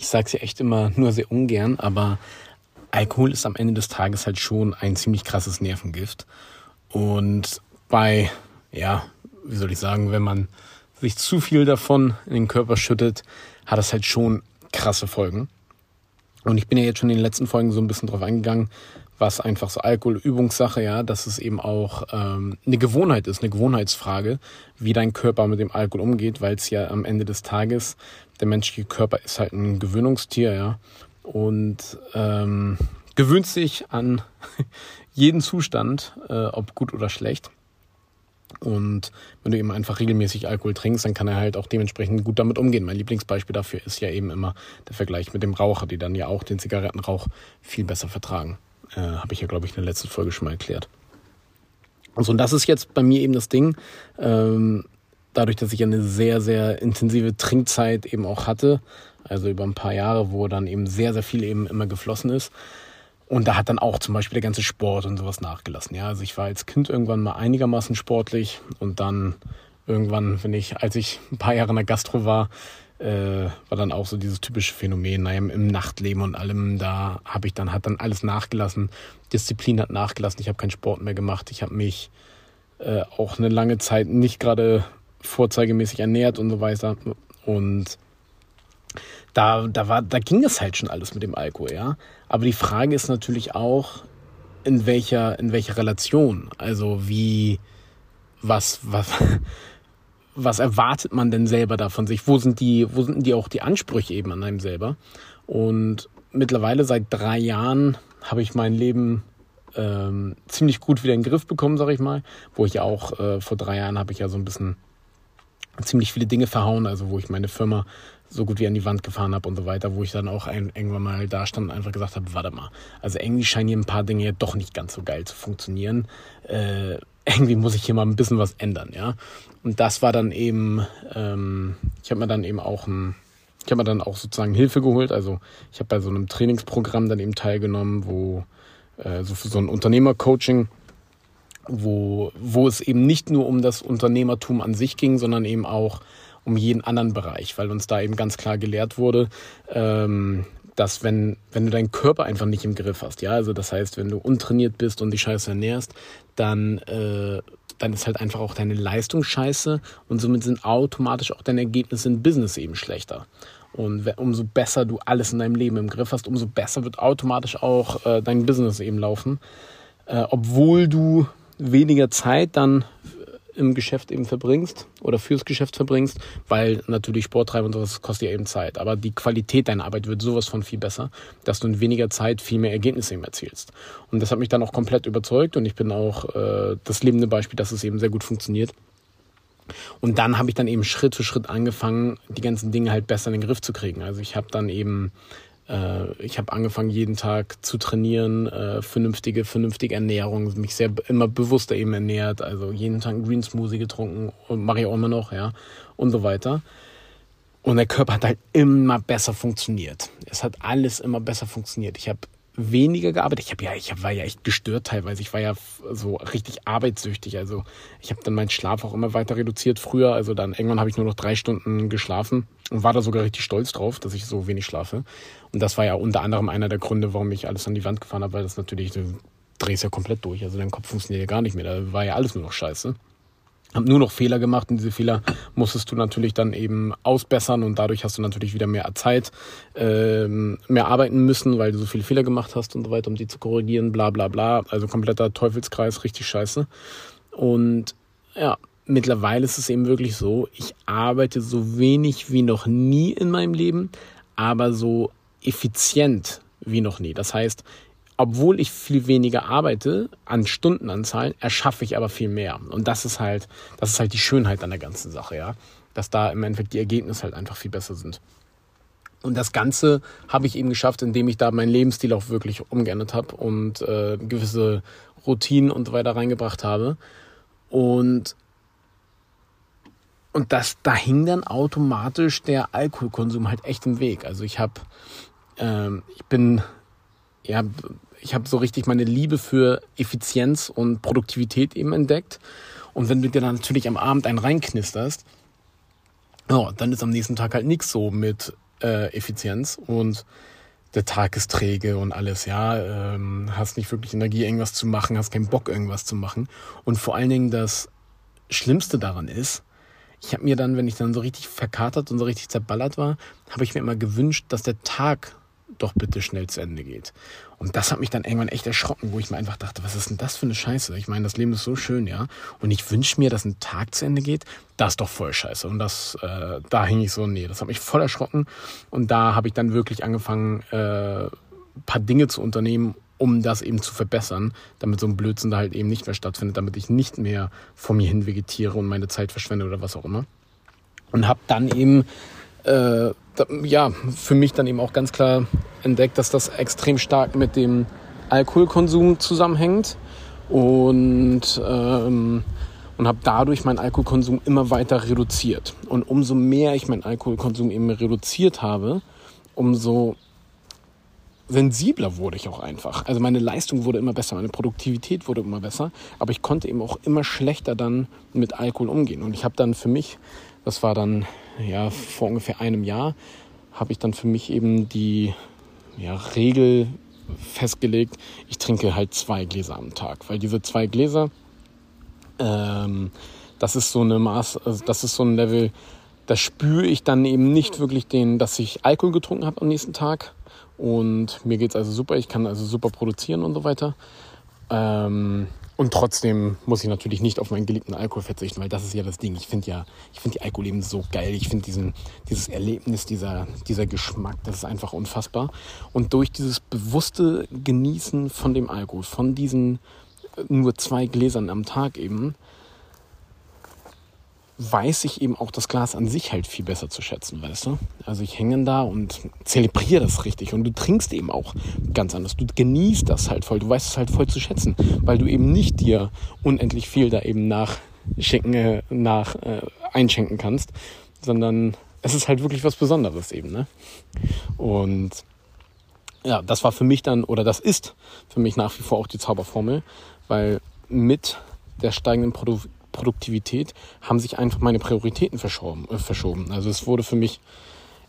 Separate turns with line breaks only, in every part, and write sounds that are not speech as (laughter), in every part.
ich sage es ja echt immer nur sehr ungern, aber Alkohol ist am Ende des Tages halt schon ein ziemlich krasses Nervengift. Und bei, ja, wie soll ich sagen, wenn man sich zu viel davon in den Körper schüttet, hat das halt schon krasse Folgen. Und ich bin ja jetzt schon in den letzten Folgen so ein bisschen drauf eingegangen, was einfach so Alkoholübungssache, ja, dass es eben auch ähm, eine Gewohnheit ist, eine Gewohnheitsfrage, wie dein Körper mit dem Alkohol umgeht, weil es ja am Ende des Tages, der menschliche Körper ist halt ein Gewöhnungstier, ja, und ähm, gewöhnt sich an (laughs) jeden Zustand, äh, ob gut oder schlecht. Und wenn du eben einfach regelmäßig Alkohol trinkst, dann kann er halt auch dementsprechend gut damit umgehen. Mein Lieblingsbeispiel dafür ist ja eben immer der Vergleich mit dem Raucher, die dann ja auch den Zigarettenrauch viel besser vertragen. Äh, Habe ich ja, glaube ich, in der letzten Folge schon mal erklärt. Also, und das ist jetzt bei mir eben das Ding. Ähm, dadurch, dass ich eine sehr, sehr intensive Trinkzeit eben auch hatte, also über ein paar Jahre, wo dann eben sehr, sehr viel eben immer geflossen ist, und da hat dann auch zum Beispiel der ganze Sport und sowas nachgelassen. Ja, also ich war als Kind irgendwann mal einigermaßen sportlich und dann irgendwann, wenn ich, als ich ein paar Jahre in der Gastro war, äh, war dann auch so dieses typische Phänomen, naja, im Nachtleben und allem, da habe ich dann, hat dann alles nachgelassen. Disziplin hat nachgelassen, ich habe keinen Sport mehr gemacht, ich habe mich äh, auch eine lange Zeit nicht gerade vorzeigemäßig ernährt und so weiter. Und da, da, war, da ging es halt schon alles mit dem Alkohol, ja. Aber die Frage ist natürlich auch, in welcher, in welcher Relation. Also wie, was, was, was erwartet man denn selber da von sich? Wo sind die, wo sind die auch die Ansprüche eben an einem selber? Und mittlerweile seit drei Jahren habe ich mein Leben ähm, ziemlich gut wieder in den Griff bekommen, sag ich mal. Wo ich ja auch äh, vor drei Jahren habe ich ja so ein bisschen ziemlich viele Dinge verhauen, also wo ich meine Firma so gut wie an die Wand gefahren habe und so weiter, wo ich dann auch ein, irgendwann mal da stand und einfach gesagt habe, warte mal, also irgendwie scheinen hier ein paar Dinge ja doch nicht ganz so geil zu funktionieren. Äh, irgendwie muss ich hier mal ein bisschen was ändern, ja. Und das war dann eben, ähm, ich habe mir dann eben auch ein, ich habe mir dann auch sozusagen Hilfe geholt. Also ich habe bei so einem Trainingsprogramm dann eben teilgenommen, wo äh, so für so ein Unternehmercoaching, wo, wo es eben nicht nur um das Unternehmertum an sich ging, sondern eben auch um jeden anderen Bereich, weil uns da eben ganz klar gelehrt wurde, ähm, dass wenn, wenn du deinen Körper einfach nicht im Griff hast, ja, also das heißt, wenn du untrainiert bist und die Scheiße ernährst, dann, äh, dann ist halt einfach auch deine Leistung scheiße und somit sind automatisch auch deine Ergebnisse im Business eben schlechter. Und umso besser du alles in deinem Leben im Griff hast, umso besser wird automatisch auch äh, dein Business eben laufen. Äh, obwohl du weniger Zeit dann im Geschäft eben verbringst oder fürs Geschäft verbringst, weil natürlich Sporttreiben und sowas kostet ja eben Zeit. Aber die Qualität deiner Arbeit wird sowas von viel besser, dass du in weniger Zeit viel mehr Ergebnisse eben erzielst. Und das hat mich dann auch komplett überzeugt und ich bin auch äh, das lebende Beispiel, dass es eben sehr gut funktioniert. Und dann habe ich dann eben Schritt für Schritt angefangen, die ganzen Dinge halt besser in den Griff zu kriegen. Also ich habe dann eben äh, ich habe angefangen, jeden Tag zu trainieren, äh, vernünftige, vernünftige Ernährung, mich sehr immer bewusster eben ernährt, also jeden Tag einen Green Smoothie getrunken und mache ich auch immer noch, ja, und so weiter. Und der Körper hat halt immer besser funktioniert. Es hat alles immer besser funktioniert. Ich habe weniger gearbeitet. Ich habe ja, ich war ja echt gestört teilweise. Ich war ja so richtig arbeitssüchtig. Also ich habe dann meinen Schlaf auch immer weiter reduziert früher. Also dann irgendwann habe ich nur noch drei Stunden geschlafen und war da sogar richtig stolz drauf, dass ich so wenig schlafe. Und das war ja unter anderem einer der Gründe, warum ich alles an die Wand gefahren habe, weil das natürlich, du drehst ja komplett durch. Also dein Kopf funktioniert ja gar nicht mehr. Da war ja alles nur noch scheiße habe nur noch Fehler gemacht und diese Fehler musstest du natürlich dann eben ausbessern und dadurch hast du natürlich wieder mehr Zeit, ähm, mehr arbeiten müssen, weil du so viele Fehler gemacht hast und so weiter, um die zu korrigieren, bla bla bla. Also kompletter Teufelskreis, richtig scheiße. Und ja, mittlerweile ist es eben wirklich so, ich arbeite so wenig wie noch nie in meinem Leben, aber so effizient wie noch nie. Das heißt, obwohl ich viel weniger arbeite an Stundenanzahlen, erschaffe ich aber viel mehr. Und das ist halt, das ist halt die Schönheit an der ganzen Sache, ja. Dass da im Endeffekt die Ergebnisse halt einfach viel besser sind. Und das Ganze habe ich eben geschafft, indem ich da meinen Lebensstil auch wirklich umgeändert habe und äh, gewisse Routinen und so weiter reingebracht habe. Und, und das, da hing dann automatisch der Alkoholkonsum halt echt im Weg. Also ich habe, ähm, ich bin, ja, ich habe so richtig meine Liebe für Effizienz und Produktivität eben entdeckt. Und wenn du dir dann natürlich am Abend einen reinknisterst, oh, dann ist am nächsten Tag halt nichts so mit äh, Effizienz und der Tag ist träge und alles, ja, ähm, hast nicht wirklich Energie, irgendwas zu machen, hast keinen Bock, irgendwas zu machen. Und vor allen Dingen das Schlimmste daran ist, ich habe mir dann, wenn ich dann so richtig verkatert und so richtig zerballert war, habe ich mir immer gewünscht, dass der Tag doch bitte schnell zu Ende geht. Und das hat mich dann irgendwann echt erschrocken, wo ich mir einfach dachte, was ist denn das für eine Scheiße? Ich meine, das Leben ist so schön, ja. Und ich wünsche mir, dass ein Tag zu Ende geht. Das ist doch voll scheiße. Und das, äh, da hing ich so, nee, das hat mich voll erschrocken. Und da habe ich dann wirklich angefangen, äh, paar Dinge zu unternehmen, um das eben zu verbessern, damit so ein Blödsinn da halt eben nicht mehr stattfindet, damit ich nicht mehr vor mir hin vegetiere und meine Zeit verschwende oder was auch immer. Und habe dann eben äh, ja, für mich dann eben auch ganz klar entdeckt, dass das extrem stark mit dem Alkoholkonsum zusammenhängt und, ähm, und habe dadurch meinen Alkoholkonsum immer weiter reduziert. Und umso mehr ich meinen Alkoholkonsum eben reduziert habe, umso sensibler wurde ich auch einfach. Also meine Leistung wurde immer besser, meine Produktivität wurde immer besser, aber ich konnte eben auch immer schlechter dann mit Alkohol umgehen. Und ich habe dann für mich, das war dann ja vor ungefähr einem Jahr, habe ich dann für mich eben die ja, Regel festgelegt, ich trinke halt zwei Gläser am Tag, weil diese zwei Gläser, ähm, das ist so eine Maß, also das ist so ein Level, da spüre ich dann eben nicht wirklich den, dass ich Alkohol getrunken habe am nächsten Tag, und mir geht es also super, ich kann also super produzieren und so weiter. Ähm, und trotzdem muss ich natürlich nicht auf meinen geliebten Alkohol verzichten, weil das ist ja das Ding. Ich finde ja, ich finde die Alkohol eben so geil. Ich finde dieses Erlebnis, dieser, dieser Geschmack, das ist einfach unfassbar. Und durch dieses bewusste Genießen von dem Alkohol, von diesen äh, nur zwei Gläsern am Tag eben, weiß ich eben auch das Glas an sich halt viel besser zu schätzen, weißt du? Also ich hänge da und zelebriere das richtig und du trinkst eben auch ganz anders. Du genießt das halt voll, du weißt es halt voll zu schätzen, weil du eben nicht dir unendlich viel da eben nachschenken, äh, nach äh, einschenken kannst, sondern es ist halt wirklich was Besonderes eben, ne? Und ja, das war für mich dann, oder das ist für mich nach wie vor auch die Zauberformel, weil mit der steigenden Produktivität Produktivität haben sich einfach meine Prioritäten verschoben, äh, verschoben. Also es wurde für mich,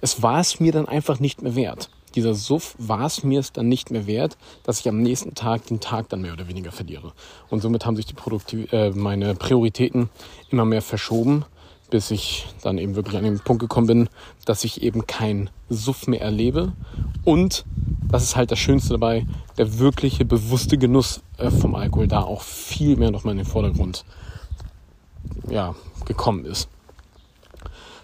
es war es mir dann einfach nicht mehr wert. Dieser Suff war es mir dann nicht mehr wert, dass ich am nächsten Tag den Tag dann mehr oder weniger verliere. Und somit haben sich die Produktiv äh, meine Prioritäten immer mehr verschoben, bis ich dann eben wirklich an den Punkt gekommen bin, dass ich eben kein Suff mehr erlebe. Und das ist halt das Schönste dabei, der wirkliche bewusste Genuss äh, vom Alkohol da auch viel mehr nochmal in den Vordergrund ja, gekommen ist.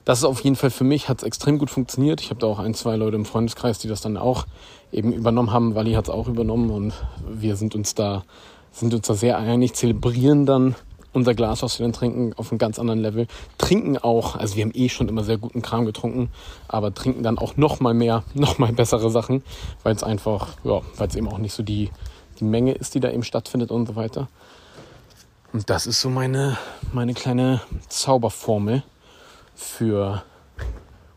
Das ist auf jeden Fall für mich, hat es extrem gut funktioniert. Ich habe da auch ein, zwei Leute im Freundeskreis, die das dann auch eben übernommen haben. Wally hat es auch übernommen und wir sind uns da, sind uns da sehr einig, zelebrieren dann unser Glas, was wir dann trinken, auf einem ganz anderen Level. Trinken auch, also wir haben eh schon immer sehr guten Kram getrunken, aber trinken dann auch noch mal mehr, (laughs) noch mal bessere Sachen, weil es einfach, ja, weil es eben auch nicht so die, die Menge ist, die da eben stattfindet und so weiter. Und das ist so meine, meine kleine Zauberformel für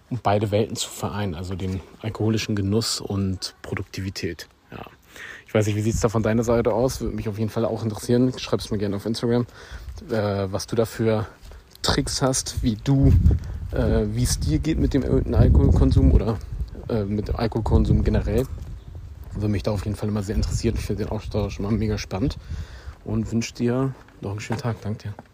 um beide Welten zu vereinen, also den alkoholischen Genuss und Produktivität. Ja. Ich weiß nicht, wie sieht es da von deiner Seite aus? Würde mich auf jeden Fall auch interessieren. Schreib es mir gerne auf Instagram, äh, was du da für Tricks hast, wie du, äh, wie es dir geht mit dem erhöhten Alkoholkonsum oder äh, mit dem Alkoholkonsum generell. Würde mich da auf jeden Fall immer sehr interessieren. Ich finde den Austausch immer mega spannend und wünsche dir noch einen schönen Tag. Danke dir.